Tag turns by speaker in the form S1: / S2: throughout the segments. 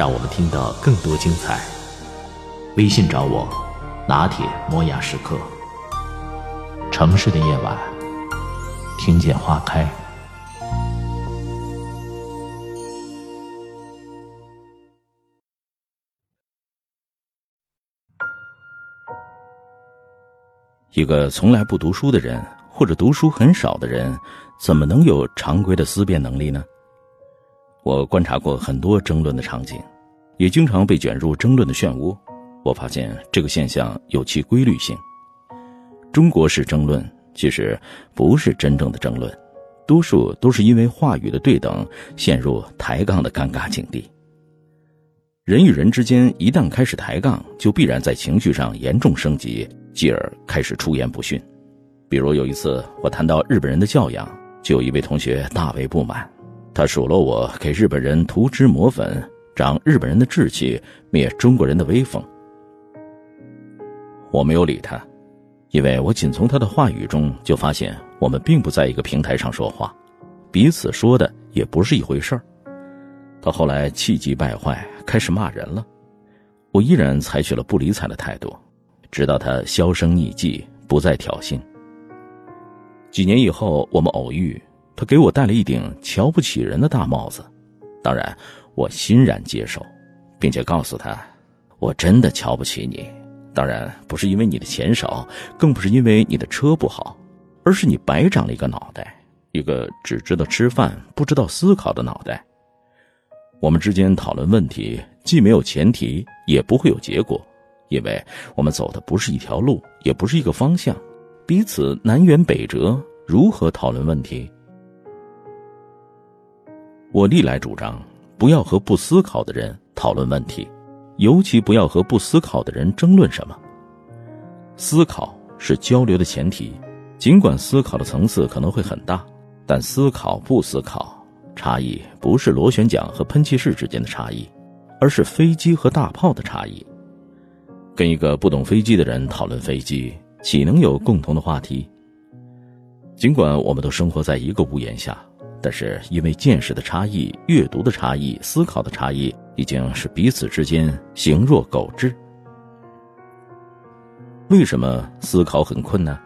S1: 让我们听到更多精彩。
S2: 微信找我，拿铁磨牙时刻。城市的夜晚，听见花开。
S1: 一个从来不读书的人，或者读书很少的人，怎么能有常规的思辨能力呢？我观察过很多争论的场景，也经常被卷入争论的漩涡。我发现这个现象有其规律性。中国式争论其实不是真正的争论，多数都是因为话语的对等，陷入抬杠的尴尬境地。人与人之间一旦开始抬杠，就必然在情绪上严重升级，继而开始出言不逊。比如有一次我谈到日本人的教养，就有一位同学大为不满，他数落我给日本人涂脂抹粉，长日本人的志气，灭中国人的威风。我没有理他，因为我仅从他的话语中就发现我们并不在一个平台上说话，彼此说的也不是一回事儿。他后来气急败坏，开始骂人了。我依然采取了不理睬的态度，直到他销声匿迹，不再挑衅。几年以后，我们偶遇，他给我戴了一顶瞧不起人的大帽子。当然，我欣然接受，并且告诉他，我真的瞧不起你。当然，不是因为你的钱少，更不是因为你的车不好，而是你白长了一个脑袋，一个只知道吃饭不知道思考的脑袋。我们之间讨论问题，既没有前提，也不会有结果，因为我们走的不是一条路，也不是一个方向，彼此南辕北辙，如何讨论问题？我历来主张，不要和不思考的人讨论问题，尤其不要和不思考的人争论什么。思考是交流的前提，尽管思考的层次可能会很大，但思考不思考。差异不是螺旋桨和喷气式之间的差异，而是飞机和大炮的差异。跟一个不懂飞机的人讨论飞机，岂能有共同的话题？尽管我们都生活在一个屋檐下，但是因为见识的差异、阅读的差异、思考的差异，已经是彼此之间形若狗彘。为什么思考很困难？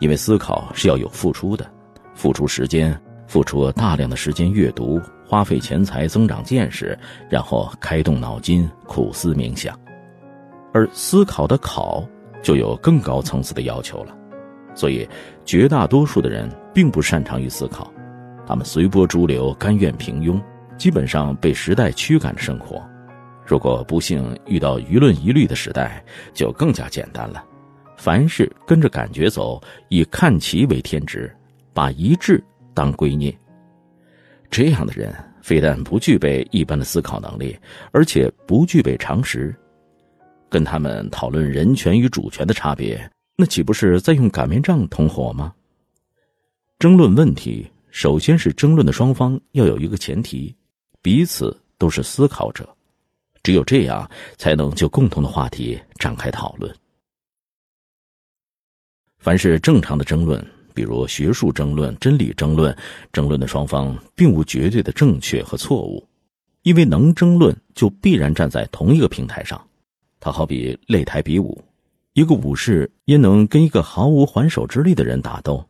S1: 因为思考是要有付出的，付出时间。付出大量的时间阅读，花费钱财增长见识，然后开动脑筋苦思冥想，而思考的考就有更高层次的要求了。所以，绝大多数的人并不擅长于思考，他们随波逐流，甘愿平庸，基本上被时代驱赶着生活。如果不幸遇到舆论疑虑的时代，就更加简单了，凡事跟着感觉走，以看齐为天职，把一致。当圭臬，这样的人非但不具备一般的思考能力，而且不具备常识。跟他们讨论人权与主权的差别，那岂不是在用擀面杖同伙吗？争论问题，首先是争论的双方要有一个前提，彼此都是思考者，只有这样，才能就共同的话题展开讨论。凡是正常的争论。比如学术争论、真理争论，争论的双方并无绝对的正确和错误，因为能争论就必然站在同一个平台上。它好比擂台比武，一个武士焉能跟一个毫无还手之力的人打斗？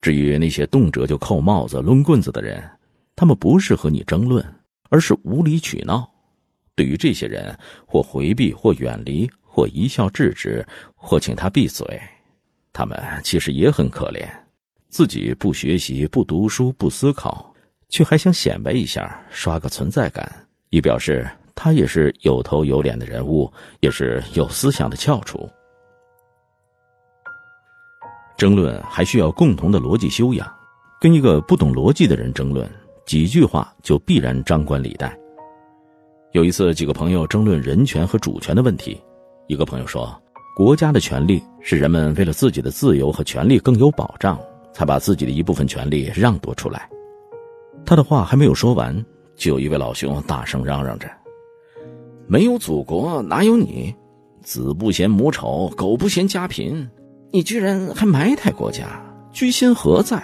S1: 至于那些动辄就扣帽子、抡棍子的人，他们不是和你争论，而是无理取闹。对于这些人，或回避，或远离，或一笑置之，或请他闭嘴。他们其实也很可怜，自己不学习、不读书、不思考，却还想显摆一下，刷个存在感，以表示他也是有头有脸的人物，也是有思想的翘楚。争论还需要共同的逻辑修养，跟一个不懂逻辑的人争论，几句话就必然张冠李戴。有一次，几个朋友争论人权和主权的问题。一个朋友说：“国家的权利是人们为了自己的自由和权利更有保障，才把自己的一部分权利让渡出来。”他的话还没有说完，就有一位老兄大声嚷嚷着：“没有祖国哪有你？子不嫌母丑，狗不嫌家贫，你居然还埋汰国家，居心何在？”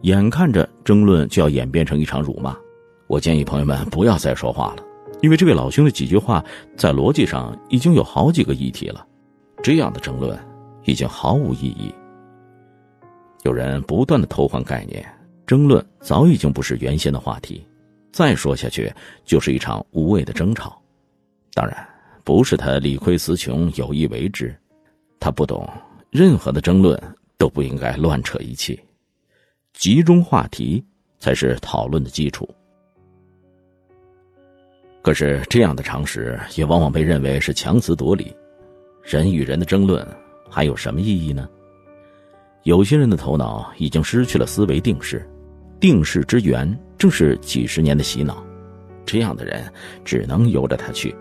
S1: 眼看着争论就要演变成一场辱骂。我建议朋友们不要再说话了，因为这位老兄的几句话在逻辑上已经有好几个议题了，这样的争论已经毫无意义。有人不断的偷换概念，争论早已经不是原先的话题，再说下去就是一场无谓的争吵。当然，不是他理亏词穷有意为之，他不懂，任何的争论都不应该乱扯一气，集中话题才是讨论的基础。可是，这样的常识也往往被认为是强词夺理。人与人的争论还有什么意义呢？有些人的头脑已经失去了思维定式，定式之源正是几十年的洗脑。这样的人只能由着他去，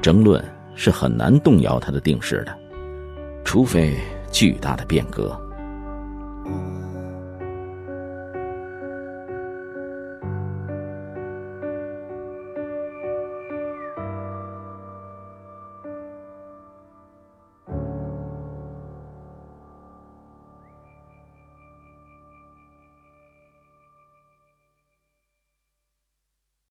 S1: 争论是很难动摇他的定式的，除非巨大的变革。